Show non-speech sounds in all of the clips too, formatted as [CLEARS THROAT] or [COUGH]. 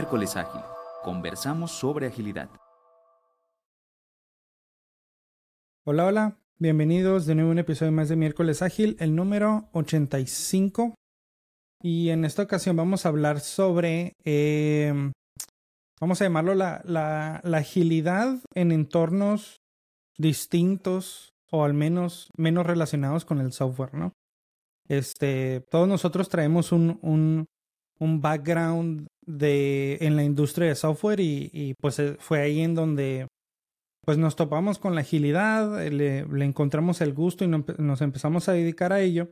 Miércoles Ágil. Conversamos sobre agilidad. Hola, hola. Bienvenidos de nuevo a un episodio más de Miércoles Ágil, el número 85. Y en esta ocasión vamos a hablar sobre, eh, vamos a llamarlo la, la, la agilidad en entornos distintos o al menos menos relacionados con el software, ¿no? Este, todos nosotros traemos un, un, un background de, en la industria de software y, y, pues eh, fue ahí en donde pues nos topamos con la agilidad, le, encontramos el gusto y no, nos empezamos a dedicar a ello.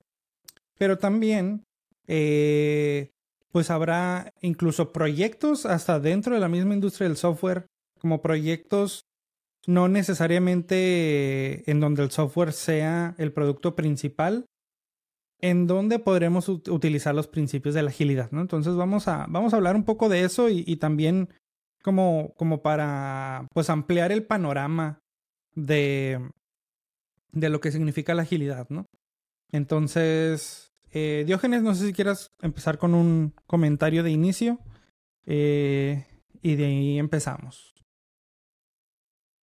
Pero también, eh, pues habrá incluso proyectos hasta dentro de la misma industria del software, como proyectos no necesariamente en donde el software sea el producto principal, en donde podremos utilizar los principios de la agilidad, ¿no? Entonces vamos a, vamos a hablar un poco de eso y, y también como, como para pues ampliar el panorama de, de lo que significa la agilidad, ¿no? Entonces, eh, Diógenes, no sé si quieras empezar con un comentario de inicio eh, y de ahí empezamos.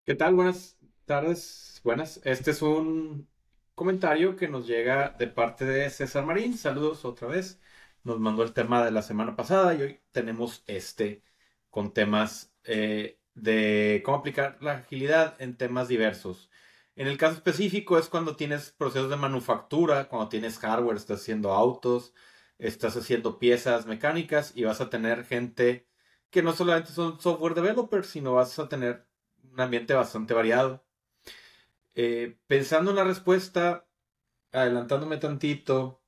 ¿Qué tal? Buenas tardes. Buenas. Este es un comentario que nos llega de parte de César Marín. Saludos otra vez. Nos mandó el tema de la semana pasada y hoy tenemos este con temas eh, de cómo aplicar la agilidad en temas diversos. En el caso específico es cuando tienes procesos de manufactura, cuando tienes hardware, estás haciendo autos, estás haciendo piezas mecánicas y vas a tener gente que no solamente son software developers, sino vas a tener un ambiente bastante variado. Eh, pensando en la respuesta, adelantándome tantito,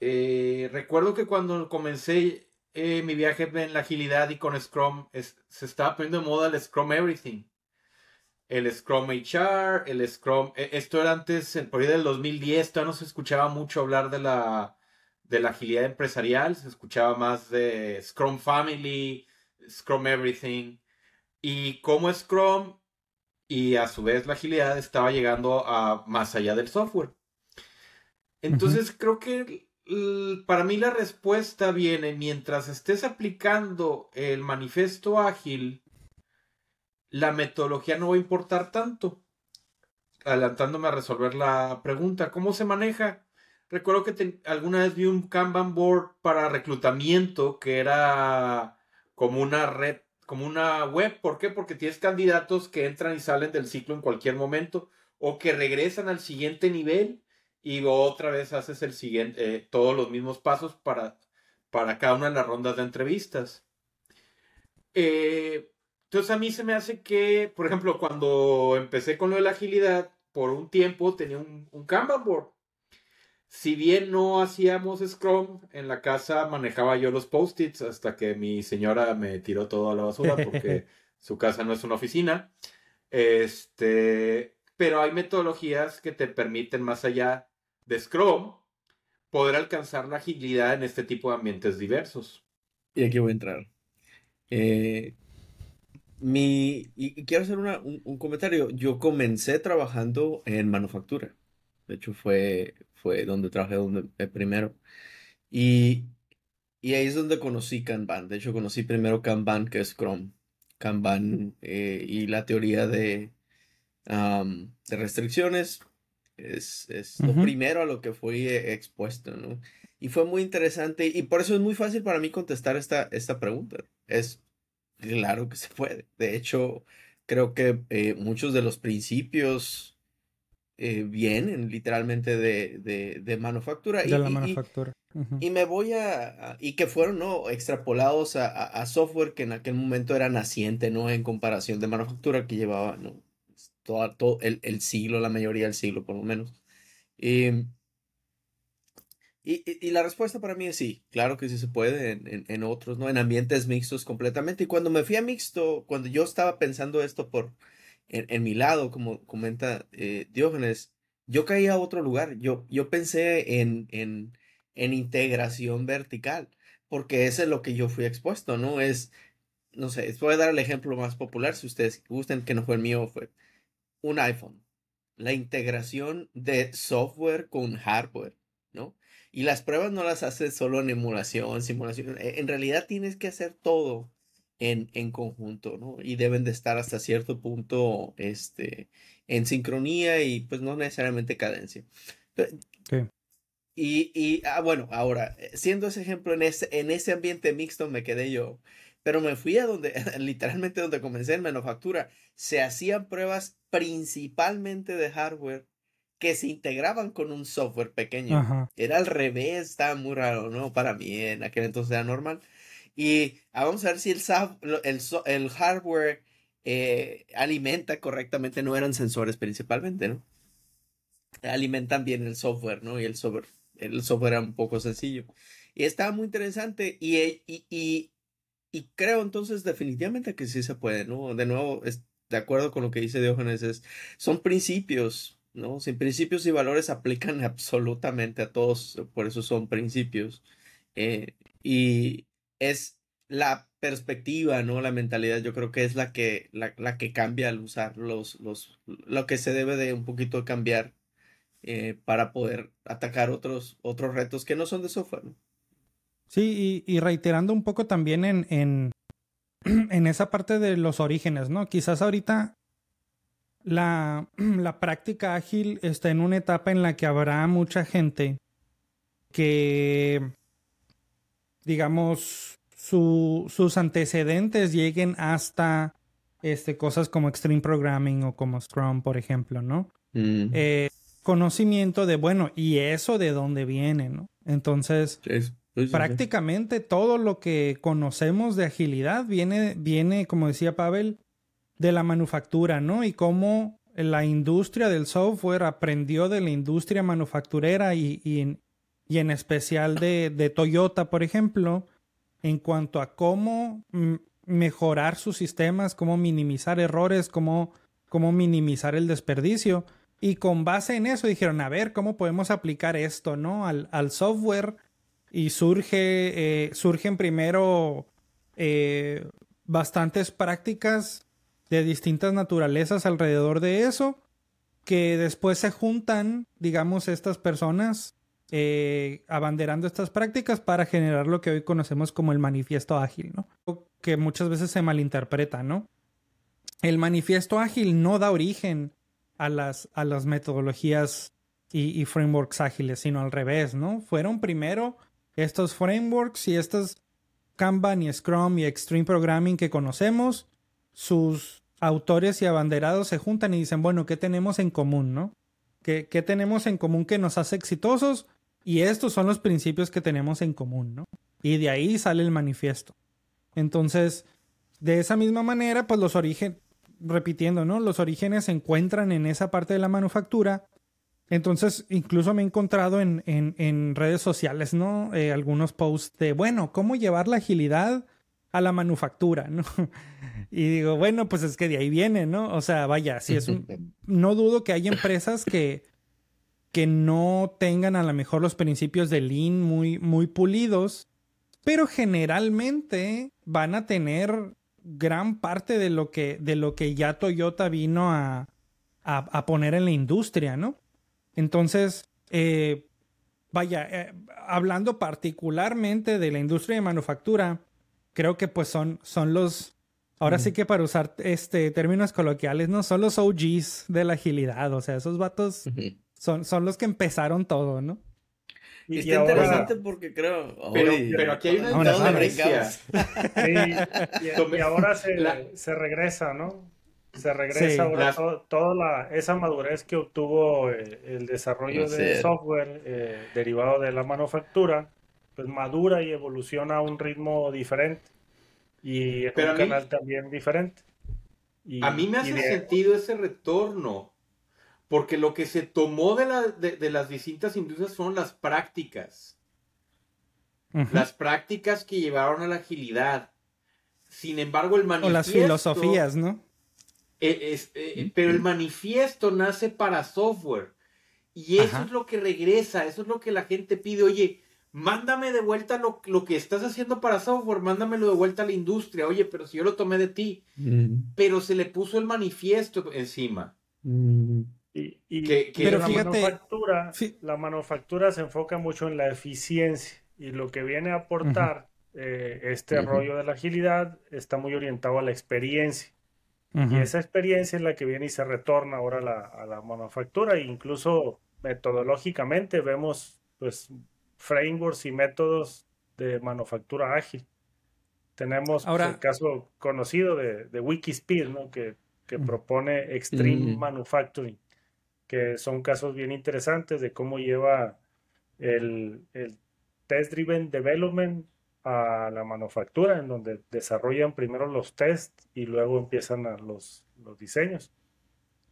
eh, recuerdo que cuando comencé eh, mi viaje en la agilidad y con Scrum, se estaba poniendo de moda el Scrum Everything. El Scrum HR, el Scrum... E, esto era antes, por ahí del 2010, todavía no se escuchaba mucho hablar de la, de la agilidad empresarial, se escuchaba más de Scrum Family, Scrum Everything, y cómo Scrum y a su vez la agilidad estaba llegando a más allá del software. Entonces uh -huh. creo que para mí la respuesta viene mientras estés aplicando el manifiesto ágil, la metodología no va a importar tanto. Adelantándome a resolver la pregunta, ¿cómo se maneja? Recuerdo que te, alguna vez vi un Kanban board para reclutamiento que era como una red, como una web. ¿Por qué? Porque tienes candidatos que entran y salen del ciclo en cualquier momento o que regresan al siguiente nivel y otra vez haces el siguiente, eh, todos los mismos pasos para, para cada una de las rondas de entrevistas. Eh, entonces a mí se me hace que, por ejemplo, cuando empecé con lo de la agilidad, por un tiempo tenía un, un Kanban board. Si bien no hacíamos Scrum, en la casa manejaba yo los post-its hasta que mi señora me tiró todo a la basura porque [LAUGHS] su casa no es una oficina. Este, pero hay metodologías que te permiten más allá de Scrum poder alcanzar la agilidad en este tipo de ambientes diversos. Y aquí voy a entrar. Eh, mi, y quiero hacer una, un, un, comentario. Yo comencé trabajando en manufactura. De hecho, fue, fue donde trabajé donde, eh, primero. Y, y ahí es donde conocí Kanban. De hecho, conocí primero Kanban que Scrum. Kanban eh, y la teoría de, um, de restricciones es, es uh -huh. lo primero a lo que fui expuesto, ¿no? Y fue muy interesante y por eso es muy fácil para mí contestar esta, esta pregunta. Es claro que se puede. De hecho, creo que eh, muchos de los principios eh, vienen literalmente de, de, de manufactura. De y, la y, manufactura. Uh -huh. y, me voy a, a, y que fueron, ¿no? Extrapolados a, a, software que en aquel momento era naciente, ¿no? En comparación de manufactura que llevaba, ¿no? todo, todo el, el, siglo, la mayoría del siglo por lo menos. Y, y, y, la respuesta para mí es sí, claro que sí se puede en, en, en, otros, ¿no? En ambientes mixtos completamente. Y cuando me fui a mixto, cuando yo estaba pensando esto por en, mi lado, como comenta eh, Diógenes, yo caí a otro lugar. Yo, yo pensé en, en, en integración vertical, porque eso es lo que yo fui expuesto, ¿no? Es, no sé, voy a dar el ejemplo más popular, si ustedes gustan, que no fue el mío, fue un iPhone. La integración de software con hardware ¿no? Y las pruebas no las haces solo en emulación, simulación. E, en realidad tienes que hacer todo en, en conjunto, ¿no? Y deben de estar hasta cierto punto este, en sincronía y pues no necesariamente cadencia. Y, y ah, bueno, ahora, eh, siendo ese ejemplo, en ese, en ese ambiente mixto me quedé yo. Pero me fui a donde, [LAUGHS] literalmente donde comencé en manufactura. Se hacían pruebas principalmente de hardware que se integraban con un software pequeño. Era al revés, estaba muy raro, ¿no? Para mí en aquel entonces era normal. Y ah, vamos a ver si el, el, el hardware eh, alimenta correctamente, no eran sensores principalmente, ¿no? Alimentan bien el software, ¿no? Y el software, el software era un poco sencillo. Y estaba muy interesante y, y, y, y creo entonces definitivamente que sí se puede, ¿no? De nuevo, es, de acuerdo con lo que dice Diógenes, es, son principios, ¿no? Sin principios y valores aplican [LAUGHS] absolutamente a todos, por eso son principios. Eh, y es la perspectiva, ¿no? La mentalidad, yo creo que es la que, la, la que cambia al usar los, los, lo que se debe de un poquito cambiar eh, para poder atacar otros, otros retos que no son de software, ¿no? Sí, y, y, reiterando un poco también en, en, [CLEARS THROAT] en esa parte de los orígenes, ¿no? Quizás ahorita la, [CLEARS THROAT] la práctica ágil está en una etapa en la que habrá mucha gente que, digamos, su, sus antecedentes lleguen hasta este, cosas como Extreme Programming o como Scrum, por ejemplo, ¿no? Mm. Eh, conocimiento de, bueno, ¿y eso de dónde viene, no? Entonces, prácticamente todo lo que conocemos de agilidad viene, viene, como decía Pavel, de la manufactura, ¿no? Y cómo la industria del software aprendió de la industria manufacturera y, y, en, especial de, de, Toyota, por ejemplo, en cuanto a cómo mejorar sus sistemas, cómo minimizar errores, cómo, cómo minimizar el desperdicio. Y con base en eso dijeron, a ver, ¿cómo podemos aplicar esto, ¿no? Al, al software. Y surge, eh, surgen primero eh, bastantes prácticas de distintas naturalezas alrededor de eso, que después se juntan, digamos, estas personas eh, abanderando estas prácticas para generar lo que hoy conocemos como el manifiesto ágil, ¿no? Que muchas veces se malinterpreta, ¿no? El manifiesto ágil no da origen a las, a las metodologías y, frameworks ágiles, sino al revés, ¿no? Fueron primero estos frameworks y estos Kanban y Scrum y Extreme Programming que conocemos, sus autores y abanderados se juntan y dicen, bueno, ¿qué tenemos en común, no? ¿Qué, ¿Qué, tenemos en común que nos hace exitosos? Y estos son los principios que tenemos en común, ¿no? Y de ahí sale el manifiesto. Entonces, de esa misma manera, pues los orígenes, repitiendo, ¿no? Los orígenes se encuentran en esa parte de la manufactura. Entonces, incluso me he encontrado en, en, en redes sociales, ¿no? Eh, algunos posts de, bueno, ¿cómo llevar la agilidad a la manufactura, ¿no? [LAUGHS] Y digo, bueno, pues es que de ahí viene, ¿no? O sea, vaya, si es un... [LAUGHS] No dudo que hay empresas que, que no tengan a lo mejor los principios de Lean muy, muy pulidos, pero generalmente van a tener gran parte de lo que, de lo que ya Toyota vino a, a, poner en la industria, ¿no? Entonces, eh, vaya, eh, hablando particularmente de la industria de manufactura, creo que pues son, son los, ahora sí que para usar este términos coloquiales, no son los OGs de la agilidad, o sea, esos vatos son, son los que empezaron todo, ¿no? Y, Está interesante porque creo. Pero, pero aquí hay una diferencia. y, y, ahora se, se regresa, ¿no? Se regresa ahora toda la, esa madurez que obtuvo eh, el desarrollo de software eh, derivado de la manufactura pues madura y evoluciona a un ritmo diferente y es un canal también diferente. a mí me hace sentido ese retorno, porque lo que se tomó de, la, de, las distintas industrias son las prácticas. Las prácticas que llevaron a la agilidad. Sin embargo, el manifiesto... O las filosofías, ¿no? Eh, eh, pero el manifiesto nace para software. Y eso es lo que regresa, eso es lo que la gente pide. Oye, mándame de vuelta lo, lo, que estás haciendo para software, mándamelo de vuelta a la industria. Oye, pero si yo lo tomé de ti. Mm. Pero se le puso el manifiesto encima. Mm. Y, pero fíjate. manufactura, la manufactura se enfoca mucho en la eficiencia y lo que viene a aportar eh, este rollo de la agilidad está muy orientado a la experiencia. Y esa experiencia es la que viene y se retorna ahora a la, a la manufactura. E incluso metodológicamente vemos pues frameworks y métodos de manufactura ágil. Tenemos pues, el caso conocido de, de Wikispeed, ¿no? que, que propone Extreme Manufacturing, que son casos bien interesantes de cómo lleva el, el Test Driven Development a la manufactura, en donde desarrollan primero los tests y luego empiezan a los, los diseños.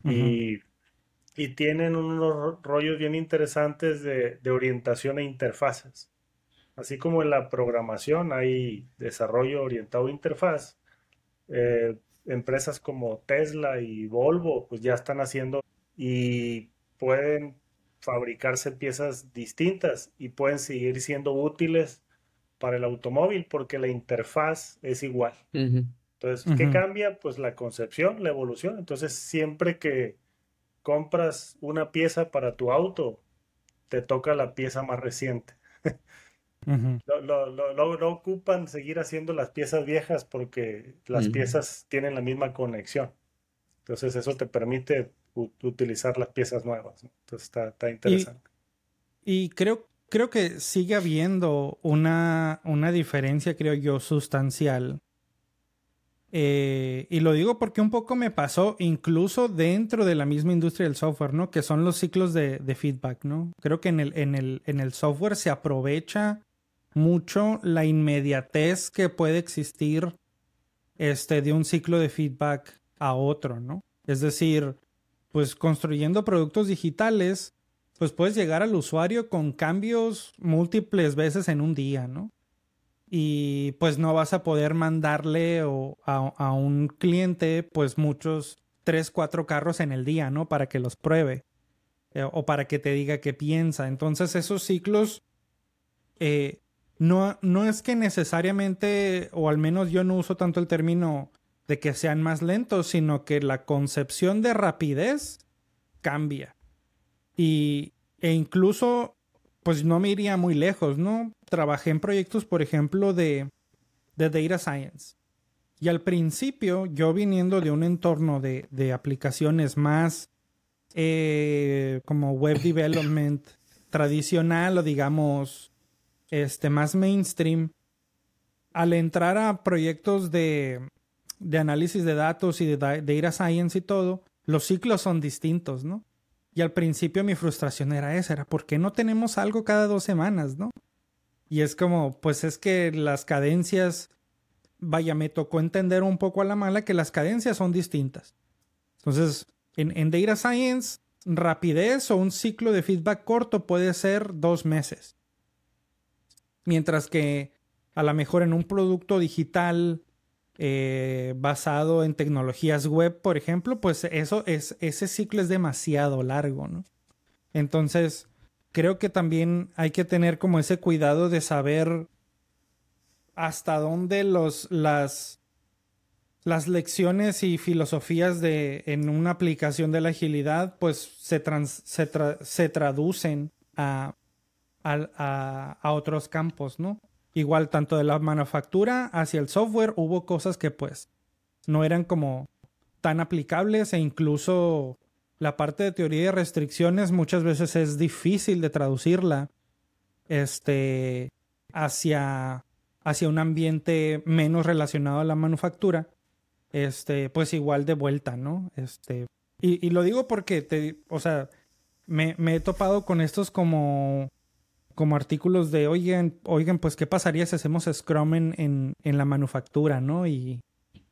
y, y, tienen unos rollos bien interesantes de, de, orientación e interfaces. Así como en la programación hay desarrollo orientado a interfaz, eh, empresas como Tesla y Volvo pues ya están haciendo y pueden fabricarse piezas distintas y pueden seguir siendo útiles para el automóvil porque la interfaz es igual. Entonces, ¿qué cambia? Pues la concepción, la evolución. Entonces, siempre que compras una pieza para tu auto, te toca la pieza más reciente. [LAUGHS] no, ocupan seguir haciendo las piezas viejas porque las piezas tienen la misma conexión. Entonces, eso te permite utilizar las piezas nuevas. Entonces, está, está interesante. Y, y creo creo que sigue habiendo una, una diferencia, creo yo, sustancial. Eh, y lo digo porque un poco me pasó incluso dentro de la misma industria del software, ¿no? Que son los ciclos de, feedback, ¿no? Creo que en el, en, el, en el software se aprovecha mucho la inmediatez que puede existir este, de un ciclo de feedback a otro, ¿no? Es decir, pues construyendo productos digitales, pues puedes llegar al usuario con cambios múltiples veces en un día, ¿no? Y pues no vas a poder mandarle a, un cliente pues muchos tres, cuatro carros en el día, ¿no? Para que los pruebe eh, o para que te diga qué piensa. Entonces esos ciclos eh, no, no es que necesariamente, o al menos yo no uso tanto el término de que sean más lentos, sino que la concepción de rapidez cambia. Y, e incluso, pues no me iría muy lejos, ¿no? Trabajé en proyectos, por ejemplo, de, de Data Science. Y al principio, yo viniendo de un entorno de, de aplicaciones más eh, como web development tradicional o digamos este más mainstream, al entrar a proyectos de, de análisis de datos y de data science y todo, los ciclos son distintos, ¿no? Y al principio mi frustración era esa, era ¿por qué no tenemos algo cada dos semanas, no? Y es como, pues es que las cadencias, vaya, me tocó entender un poco a la mala que las cadencias son distintas. Entonces, en, en Data Science, rapidez o un ciclo de feedback corto puede ser dos meses. Mientras que a lo mejor en un producto digital eh, basado en tecnologías web, por ejemplo, pues eso es, ese ciclo es demasiado largo, ¿no? Entonces, creo que también hay que tener como ese cuidado de saber hasta dónde los, las, las lecciones y filosofías de, en una aplicación de la agilidad, pues se, se, traducen a, a, a otros campos, ¿no? Igual tanto de la manufactura hacia el software hubo cosas que pues no eran como tan aplicables e incluso la parte de teoría de restricciones muchas veces es difícil de traducirla este hacia hacia un ambiente menos relacionado a la manufactura este pues igual de vuelta no este y, y lo digo porque te o sea me, me he topado con estos como como artículos de, oigan, oigan, pues, ¿qué pasaría si hacemos Scrum en, en, la manufactura, no? Y,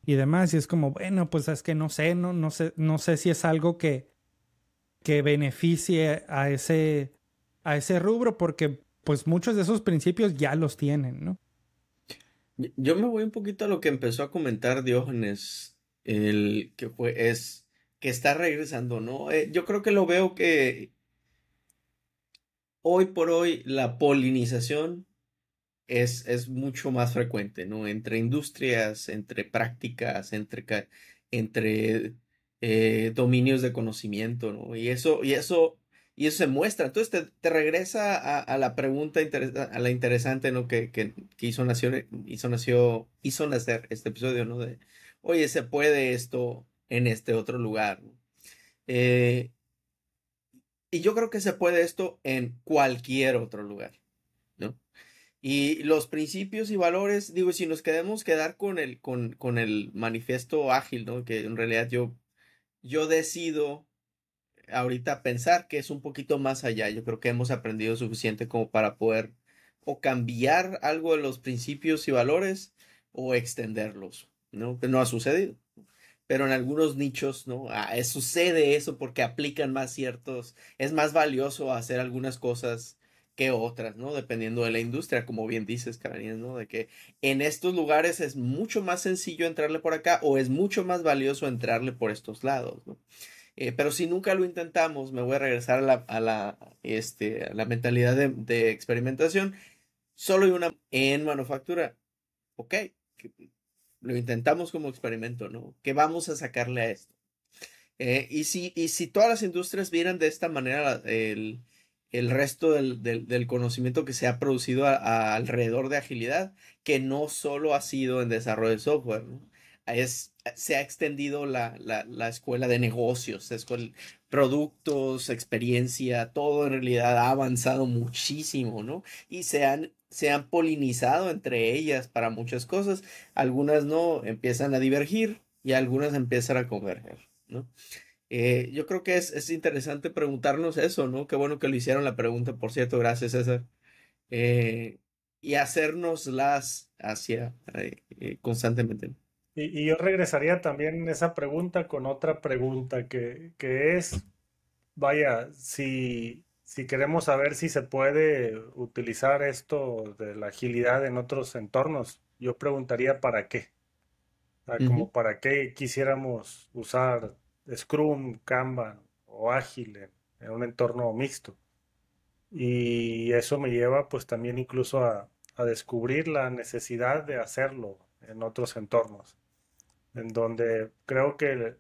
y demás. Y es como, bueno, pues es que no sé, no, no sé, no sé si es algo que, que beneficie a ese, a ese rubro, porque pues muchos de esos principios ya los tienen, ¿no? Yo me voy un poquito a lo que empezó a comentar Diógenes, el que fue, es que está regresando, ¿no? Eh, yo creo que lo veo que hoy por hoy la polinización es, es mucho más frecuente, ¿no? Entre industrias, entre prácticas, entre, entre eh, dominios de conocimiento, ¿no? Y eso, y eso Y eso se muestra. Entonces te, regresa a, la pregunta, a la interesante, ¿no? Que, que, hizo, nació, hizo nacer este episodio, ¿no? De, oye, ¿se puede esto en este otro lugar? Eh, y yo creo que se puede esto en cualquier otro lugar, ¿no? Y los principios y valores, digo, si nos queremos quedar con el, con, con el manifiesto ágil, ¿no? Que en realidad yo, yo decido ahorita pensar que es un poquito más allá. Yo creo que hemos aprendido suficiente como para poder o cambiar algo de los principios y valores o extenderlos, ¿no? Que no ha sucedido. Pero en algunos nichos, ¿no? Ah, sucede eso porque aplican más ciertos, es más valioso hacer algunas cosas que otras, ¿no? Dependiendo de la industria, como bien dices, Karen, ¿no? De que en estos lugares es mucho más sencillo entrarle por acá o es mucho más valioso entrarle por estos lados, ¿no? Eh, pero si nunca lo intentamos, me voy a regresar a la, a la, este, la mentalidad de, experimentación. Solo hay una en manufactura. Ok, lo intentamos como experimento, ¿no? ¿Qué vamos a sacarle a esto? Eh, y, si, y si todas las industrias vieran de esta manera el, el resto del, del, conocimiento que se ha producido alrededor de agilidad, que no solo ha sido en desarrollo de software, ¿no? Es, se ha extendido la, la, la escuela de negocios, escuela, productos, experiencia, todo en realidad ha avanzado muchísimo, ¿no? Y se han, se han polinizado entre ellas para muchas cosas. Algunas no empiezan a divergir y algunas empiezan a converger, ¿no? Eh, yo creo que es, es, interesante preguntarnos eso, ¿no? Qué bueno que lo hicieron la pregunta, por cierto, gracias César. Eh, y hacernoslas hacia eh, constantemente. Y, yo regresaría también esa pregunta con otra pregunta que, es, vaya, si, si queremos saber si se puede utilizar esto de la agilidad en otros entornos, yo preguntaría para qué. como para qué quisiéramos usar Scrum, Kanban o Ágil en, un entorno mixto. Y eso me lleva pues también incluso a, a descubrir la necesidad de hacerlo en otros entornos en donde creo que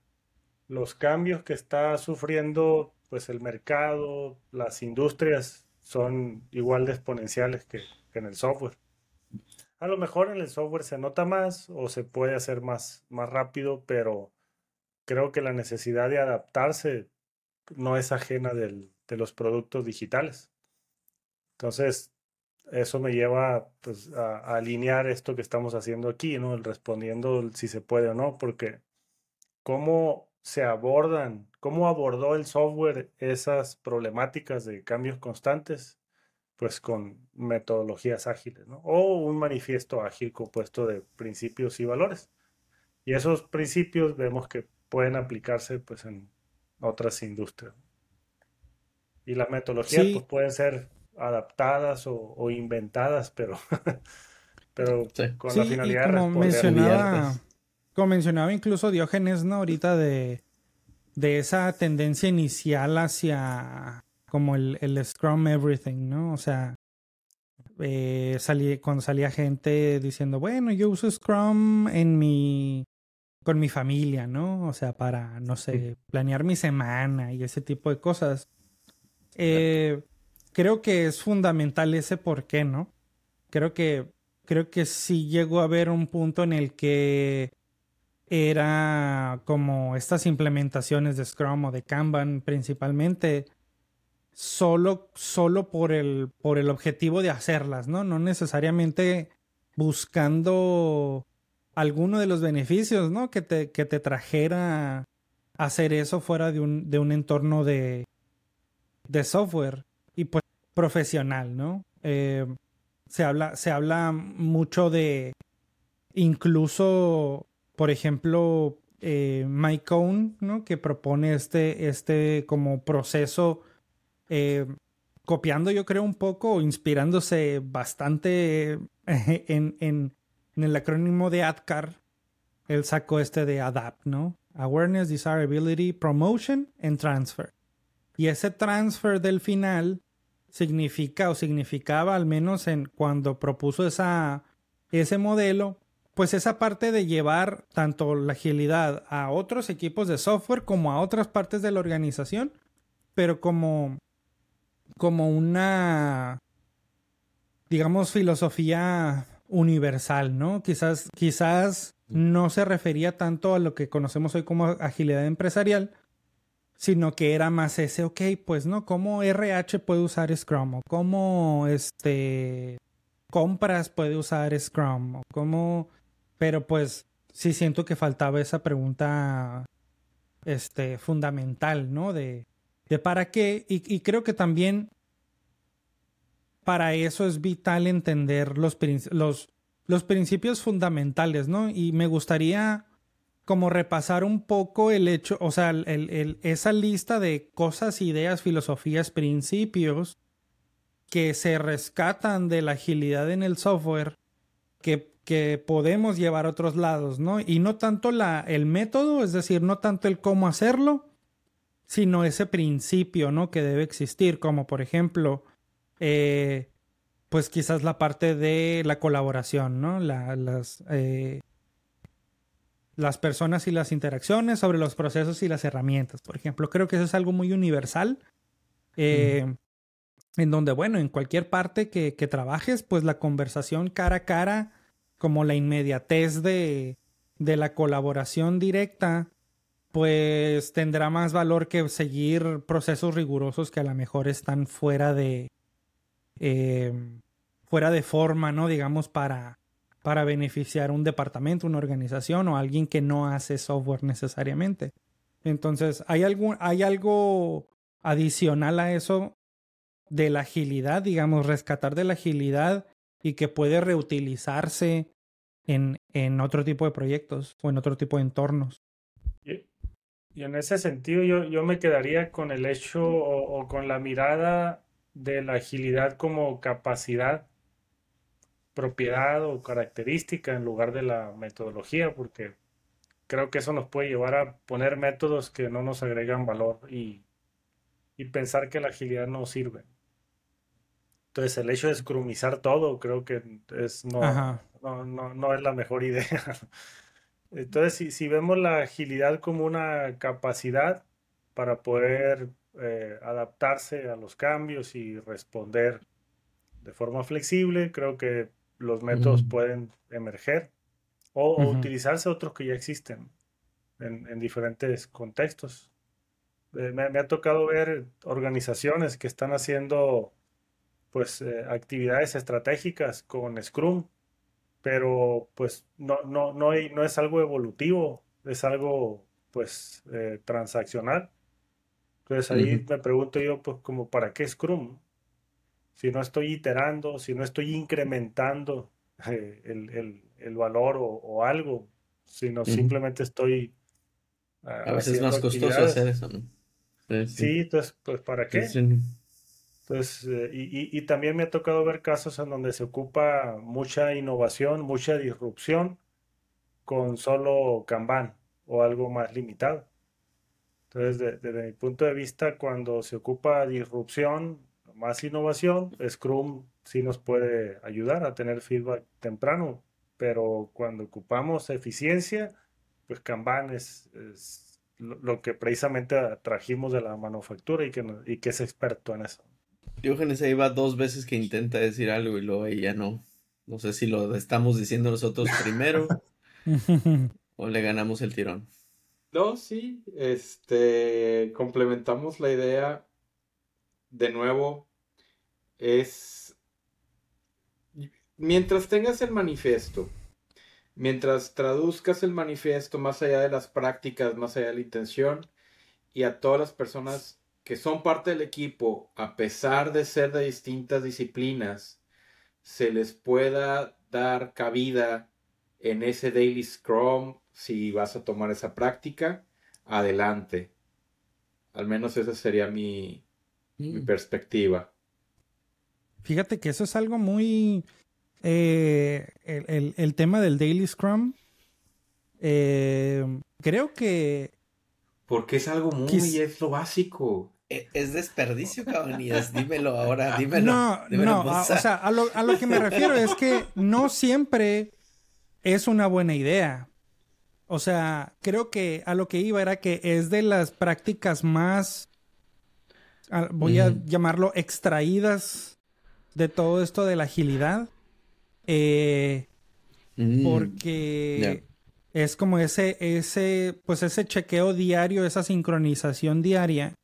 los cambios que está sufriendo pues el mercado, las industrias son igual de exponenciales que, en el software. A lo mejor en el software se nota más o se puede hacer más, más rápido, pero creo que la necesidad de adaptarse no es ajena de los productos digitales. Entonces, eso me lleva pues, a, alinear esto que estamos haciendo aquí, ¿no? El respondiendo si se puede o no, porque cómo se abordan, cómo abordó el software esas problemáticas de cambios constantes, pues con metodologías ágiles, ¿no? O un manifiesto ágil compuesto de principios y valores. Y esos principios vemos que pueden aplicarse pues en otras industrias. Y las metodologías pues pueden ser adaptadas o, inventadas, pero, [LAUGHS] pero con la finalidad de como mencionaba, como mencionaba incluso Diógenes, ¿no? Ahorita de, de esa tendencia inicial hacia como el, el Scrum Everything, ¿no? O sea, eh, salí, cuando salía gente diciendo, bueno, yo uso Scrum en mi con mi familia, ¿no? O sea, para, no sé, planear mi semana y ese tipo de cosas. Eh, creo que es fundamental ese por qué, ¿no? Creo que, creo que sí llegó a haber un punto en el que era como estas implementaciones de Scrum o de Kanban principalmente solo, solo por, el, por el objetivo de hacerlas, ¿no? No necesariamente buscando alguno de los beneficios, ¿no? Que te, que te trajera hacer eso fuera de un, de un entorno de, de software. Y pues profesional, ¿no? Eh, se, habla, se habla mucho de incluso, por ejemplo, eh, Mike Cohn, ¿no? Que propone este, este como proceso, eh, copiando yo creo un poco, inspirándose bastante en, en, en el acrónimo de ADCAR, él sacó este de ADAPT, ¿no? Awareness, Desirability, Promotion and Transfer. Y ese transfer del final significa o significaba al menos en cuando propuso esa, ese modelo, pues esa parte de llevar tanto la agilidad a otros equipos de software como a otras partes de la organización, pero como como una, digamos, filosofía universal, ¿no? Quizás, quizás no se refería tanto a lo que conocemos hoy como agilidad empresarial, sino que era más ese, ok, pues no, ¿cómo RH puede usar Scrum? ¿O cómo este compras puede usar Scrum? ¿O cómo... Pero pues sí siento que faltaba esa pregunta este, fundamental, ¿no? De, de para qué. Y, creo que también para eso es vital entender los, los, los principios fundamentales, ¿no? Y me gustaría como repasar un poco el hecho, o sea, esa lista de cosas, ideas, filosofías, principios que se rescatan de la agilidad en el software que, que podemos llevar a otros lados, ¿no? Y no tanto la, el método, es decir, no tanto el cómo hacerlo, sino ese principio, ¿no? Que debe existir, como por ejemplo, eh, pues quizás la parte de la colaboración, ¿no? las, eh, las personas y las interacciones, sobre los procesos y las herramientas, por ejemplo. Creo que eso es algo muy universal. Eh, en donde, bueno, en cualquier parte que, trabajes, pues la conversación cara a cara, como la inmediatez de, de la colaboración directa, pues tendrá más valor que seguir procesos rigurosos que a lo mejor están fuera de, eh, fuera de forma, ¿no? Digamos, para, para beneficiar un departamento, una organización o alguien que no hace software necesariamente. Entonces, ¿hay, algún, ¿hay algo adicional a eso de la agilidad, digamos, rescatar de la agilidad y que puede reutilizarse en, en otro tipo de proyectos o en otro tipo de entornos? Y, en ese sentido yo, yo me quedaría con el hecho o con la mirada de la agilidad como capacidad propiedad o característica en lugar de la metodología, porque creo que eso nos puede llevar a poner métodos que no nos agregan valor y, pensar que la agilidad no sirve. Entonces el hecho de scrumizar todo creo que es, no, no, es la mejor idea. [LAUGHS] Entonces si, si, vemos la agilidad como una capacidad para poder eh, adaptarse a los cambios y responder de forma flexible, creo que los métodos pueden emerger o, utilizarse otros que ya existen en, diferentes contextos. Eh, me, ha tocado ver organizaciones que están haciendo pues eh, actividades estratégicas con Scrum, pero pues no, no, no, no es algo evolutivo, es algo pues eh, transaccional. Entonces ahí me pregunto yo, pues como, ¿para qué Scrum? Si no estoy iterando, si no estoy incrementando eh, el, valor o, algo, sino simplemente estoy... Ah, a veces es más costoso hacer eso, ¿no? Sí, entonces, pues ¿para qué? Entonces, eh, y, también me ha tocado ver casos en donde se ocupa mucha innovación, mucha disrupción con solo Kanban o algo más limitado. Entonces, desde mi punto de vista, cuando se ocupa disrupción, más innovación, Scrum sí nos puede ayudar a tener feedback temprano, pero cuando ocupamos eficiencia, pues Kanban es, lo, que precisamente trajimos de la manufactura y que, y que es experto en eso. Diógenes ahí va dos veces que intenta decir algo y luego ella no. No sé si lo estamos diciendo nosotros primero [LAUGHS] o le ganamos el tirón. No, sí, este, complementamos la idea de nuevo, es, mientras tengas el manifiesto, mientras traduzcas el manifiesto más allá de las prácticas, más allá de la intención, y a todas las personas que son parte del equipo, a pesar de ser de distintas disciplinas, se les pueda dar cabida en ese daily scrum si vas a tomar esa práctica, adelante. Al menos esa sería mi, mi mm. perspectiva. Fíjate que eso es algo muy... Eh, el, tema del Daily Scrum. Eh, creo que... Porque es algo muy... es lo básico. E, es desperdicio, cabanías. Dímelo ahora, dímelo. No, no, o sea, a lo, a lo que me refiero es que [LAUGHS] no siempre es una buena idea. O sea, creo que a lo que iba era que es de las prácticas más voy a llamarlo, extraídas de todo esto de la agilidad. Eh, mm, porque es como ese, ese, pues ese chequeo diario, esa sincronización diaria.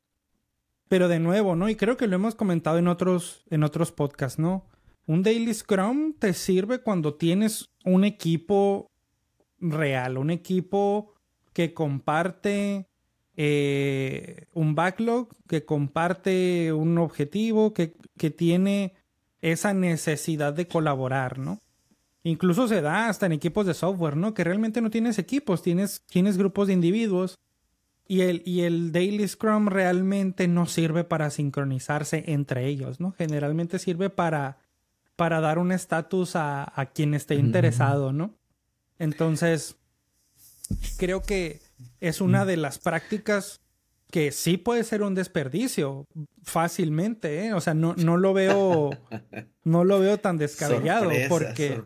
Pero de nuevo, ¿no? Y creo que lo hemos comentado en otros, en otros podcasts, ¿no? Un Daily Scrum te sirve cuando tienes un equipo real, un equipo que comparte eh, un backlog, que comparte un objetivo, que, que tiene esa necesidad de colaborar, ¿no? Incluso se da hasta en equipos de software, ¿no? Que realmente no tienes equipos, tienes, tienes grupos de individuos y el, y el Daily Scrum realmente no sirve para sincronizarse entre ellos, ¿no? Generalmente sirve para, para dar un estatus a, a, quien esté interesado, ¿no? Entonces, creo que es una de las prácticas que sí puede ser un desperdicio fácilmente, ¿eh? O sea, no, no lo veo, [LAUGHS] no lo veo tan descabellado porque...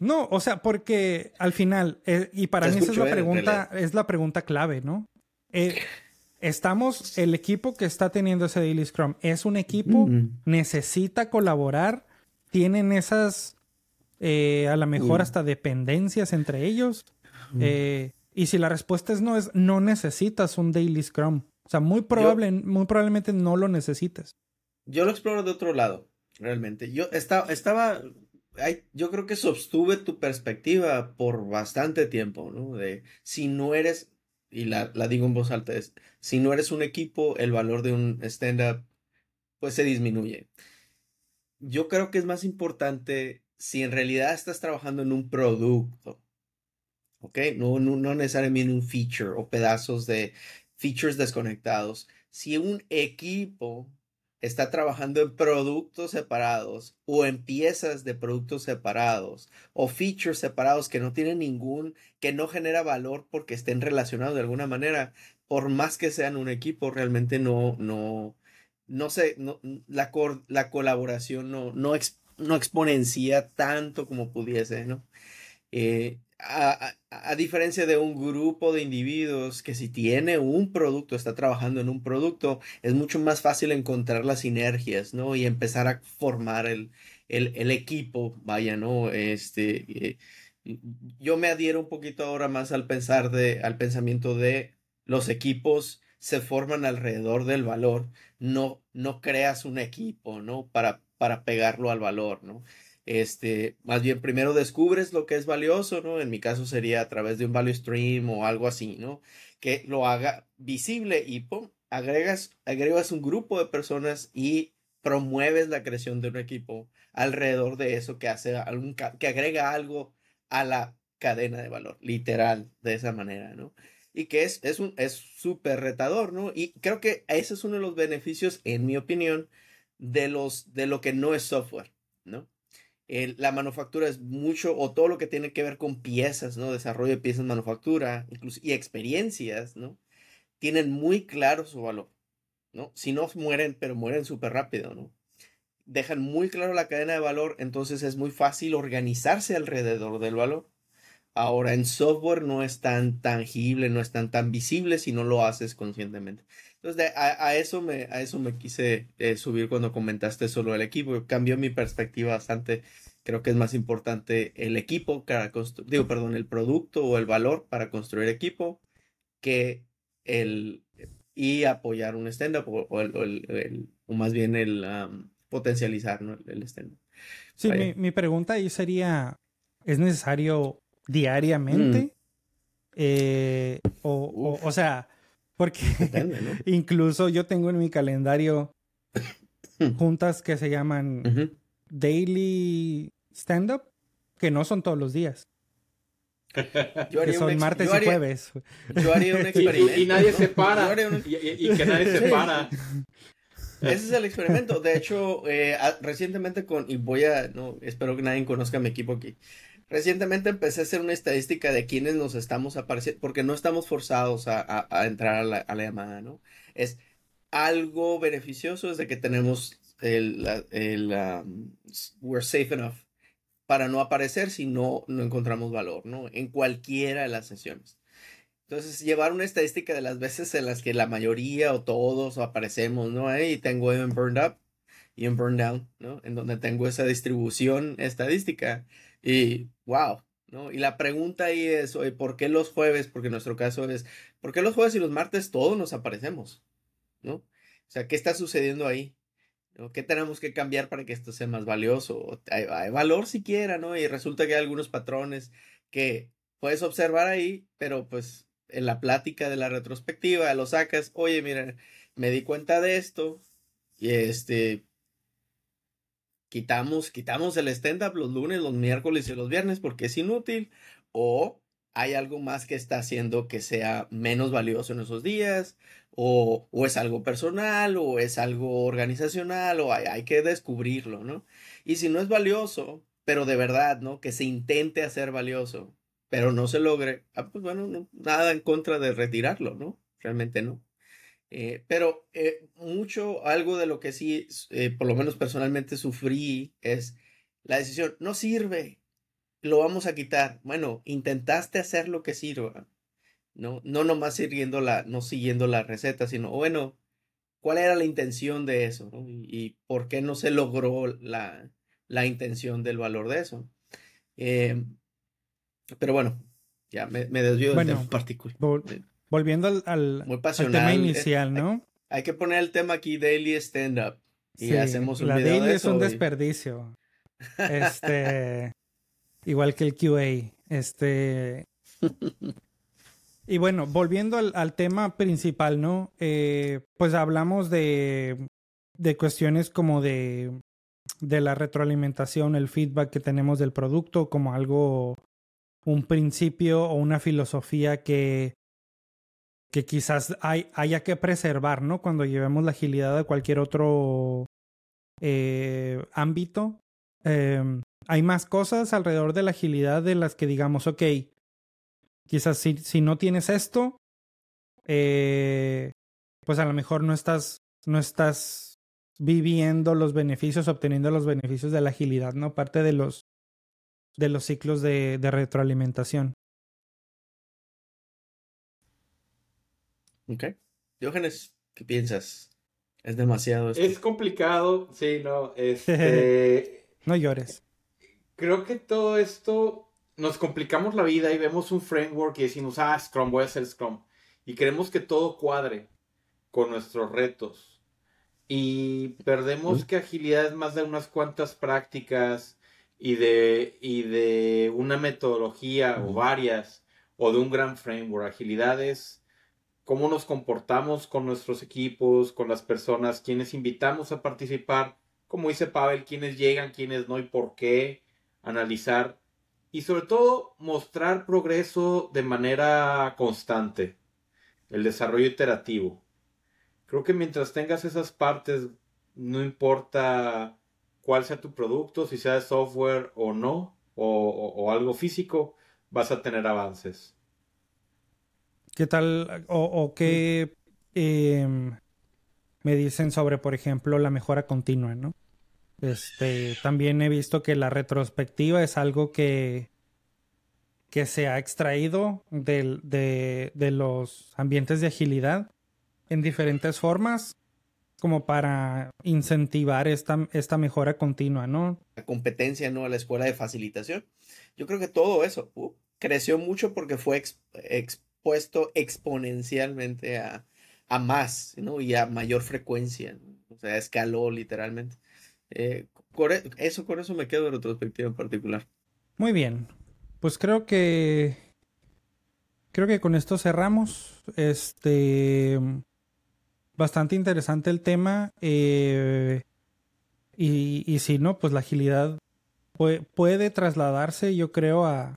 No, o sea, porque al final, eh, y para mí esa es la pregunta, es la pregunta clave, ¿no? Eh, [LAUGHS] estamos, el equipo que está teniendo ese Daily Scrum, ¿es un equipo? ¿Necesita colaborar? ¿Tienen esas, a lo mejor hasta dependencias entre ellos? Eh, y si la respuesta es no, es no necesitas un daily scrum. O sea, muy, probable, muy probablemente no lo necesites. Yo lo exploro de otro lado, realmente. Yo estaba, estaba yo creo que sostuve tu perspectiva por bastante tiempo, ¿no? De si no eres, y la, la digo en voz alta, es, si no eres un equipo, el valor de un stand-up, pues se disminuye. Yo creo que es más importante si en realidad estás trabajando en un producto, ¿ok? No, no, no necesariamente un feature o pedazos de features desconectados. Si un equipo está trabajando en productos separados o en piezas de productos separados o features separados que no tienen ningún, que no genera valor porque estén relacionados de alguna manera, por más que sean un equipo, realmente no, no, no sé, la, la colaboración no, no, no exponencia tanto como pudiese, ¿no? Eh, a, diferencia de un grupo de individuos que si tiene un producto, está trabajando en un producto, es mucho más fácil encontrar las sinergias, ¿no? Y empezar a formar el, el, equipo, vaya, ¿no? Este, eh, yo me adhiero un poquito ahora más al pensar de, al pensamiento de los equipos se forman alrededor del valor, no, no creas un equipo, ¿no? Para, para pegarlo al valor, ¿no? Este, más bien primero descubres lo que es valioso, ¿no? En mi caso sería a través de un value stream o algo así, ¿no? Que lo haga visible y pum, agregas, agregas un grupo de personas y promueves la creación de un equipo alrededor de eso que hace algún, que agrega algo a la cadena de valor, literal, de esa manera, ¿no? Y que es, es un, es súper retador, ¿no? Y creo que ese es uno de los beneficios, en mi opinión, de los, de lo que no es software, ¿no? La manufactura es mucho, o todo lo que tiene que ver con piezas, ¿no? Desarrollo de piezas, manufactura, incluso, y experiencias, ¿no? Tienen muy claro su valor, ¿no? Si no mueren, pero mueren súper rápido, ¿no? Dejan muy claro la cadena de valor, entonces es muy fácil organizarse alrededor del valor. Ahora, en software no es tan tangible, no es tan, tan visible si no lo haces conscientemente. Entonces, a, eso me, a eso me quise eh, subir cuando comentaste solo el equipo. Cambió mi perspectiva bastante. Creo que es más importante el equipo para construir, digo, perdón, el producto o el valor para construir equipo que el y apoyar un stand-up o, el, o, más bien el potencializar el stand-up. Sí, mi, mi, pregunta ahí sería, ¿es necesario diariamente? Mm. Eh, o, o, sea, porque [LAUGHS] incluso yo tengo en mi calendario [COUGHS] juntas que se llaman Daily Stand-Up, que no son todos los días. [LAUGHS] que son martes y jueves. Yo haría un [LAUGHS] experimento. Y, nadie se para. Y, que nadie se para. Ese es el experimento. De hecho, eh, recientemente con, y voy a, no, espero que nadie conozca mi equipo aquí. Recientemente empecé a hacer una estadística de quiénes nos estamos apareciendo, porque no estamos forzados a, entrar a la, llamada, ¿no? Es algo beneficioso desde que tenemos el, el um, we're safe enough para no aparecer si no, no encontramos valor, ¿no? En cualquiera de las sesiones. Entonces, llevar una estadística de las veces en las que la mayoría o todos aparecemos, ¿no? Y tengo en burned up y en burned down, ¿no? En donde tengo esa distribución estadística. Y, wow, ¿no? Y la pregunta ahí es, ¿por qué los jueves? Porque nuestro caso es, ¿por qué los jueves y los martes todos nos aparecemos? ¿No? O sea, ¿qué está sucediendo ahí? ¿Qué tenemos que cambiar para que esto sea más valioso? Hay, hay valor siquiera, ¿no? Y resulta que hay algunos patrones que puedes observar ahí, pero pues en la plática de la retrospectiva, lo sacas, oye, mira, me di cuenta de esto y este quitamos quitamos el stand up los lunes, los miércoles y los viernes porque es inútil o hay algo más que está haciendo que sea menos valioso en esos días o, o es algo personal o es algo organizacional o hay, hay que descubrirlo, ¿no? Y si no es valioso, pero de verdad, ¿no? Que se intente hacer valioso pero no se logre, ah, pues bueno, nada en contra de retirarlo, ¿no? Realmente no. Eh, pero eh, mucho, algo de lo que sí, eh, por lo menos personalmente sufrí es la decisión, no sirve, lo vamos a quitar. Bueno, intentaste hacer lo que sirva, ¿no? No nomás siguiendo la, no siguiendo la receta, sino, bueno, ¿cuál era la intención de eso? Y, por qué no se logró la, la intención del valor de eso? Pero bueno, ya me, me desvío del tema particular. Volviendo al, al, tema eh, inicial, ¿no? Hay, que poner el tema aquí, Daily Stand Up. Y hacemos un la video Daily de es un desperdicio. [LAUGHS] Este. igual que el QA. Este. Y bueno, volviendo al, al tema principal, ¿no? Eh, pues hablamos de, de cuestiones como de, de la retroalimentación, el feedback que tenemos del producto como algo un principio o una filosofía que, que quizás hay, haya que preservar, ¿no? Cuando llevemos la agilidad a cualquier otro eh, ámbito. Em, hay más cosas alrededor de la agilidad de las que digamos, ok, quizás si, si no tienes esto, eh, pues a lo mejor no estás, no estás viviendo los beneficios, obteniendo los beneficios de la agilidad, ¿no? Parte de los de los ciclos de, retroalimentación. Ok. Diógenes, ¿qué piensas? Es demasiado. Es complicado, sí, no. Este, [LAUGHS] no llores. Creo que todo esto nos complicamos la vida y vemos un framework y decimos, ah, Scrum, voy a hacer Scrum. Y queremos que todo cuadre con nuestros retos. Y perdemos que agilidad es más de unas cuantas prácticas y de, y de una metodología o varias o de un gran framework. Agilidades, cómo nos comportamos con nuestros equipos, con las personas, quienes invitamos a participar, como dice Pavel, quiénes llegan, quiénes no y por qué, analizar y sobre todo mostrar progreso de manera constante, el desarrollo iterativo. Creo que mientras tengas esas partes, no importa cuál sea tu producto, si sea software o no, o, algo físico, vas a tener avances. ¿Qué tal o, qué em, me dicen sobre, por ejemplo, la mejora continua, ¿no? Este, también he visto que la retrospectiva es algo que, que se ha extraído de, de los ambientes de agilidad en diferentes formas como para incentivar esta, esta mejora continua, ¿no? La competencia, ¿no? A la escuela de facilitación. Yo creo que todo eso uh, creció mucho porque fue expuesto exponencialmente a, a, más, ¿no? Y a mayor frecuencia. O sea, escaló literalmente. Eh, e, eso, con eso me quedo de retrospectiva en particular. Muy bien. Pues creo que. Creo que con esto cerramos. Este bastante interesante el tema. Eh, y, y, si no, pues la agilidad puede, trasladarse, yo creo, a,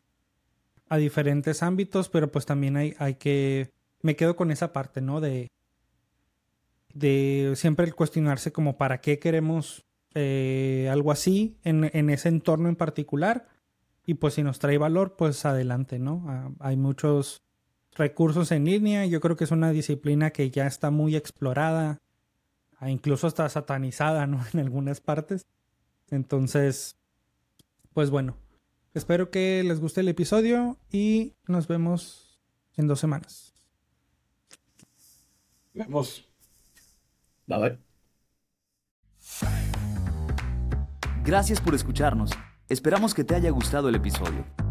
a, diferentes ámbitos, pero pues también hay, hay que... Me quedo con esa parte, ¿no? De, de siempre el cuestionarse como para qué queremos eh, algo así en, en, ese entorno en particular. Y pues si nos trae valor, pues adelante, ¿no? Ah, hay muchos recursos en línea. Yo creo que es una disciplina que ya está muy explorada, incluso está satanizada ¿no? [LAUGHS] en algunas partes. Entonces, pues bueno, espero que les guste el episodio y nos vemos en dos semanas. Vemos. Bye bye. Gracias por escucharnos. Esperamos que te haya gustado el episodio.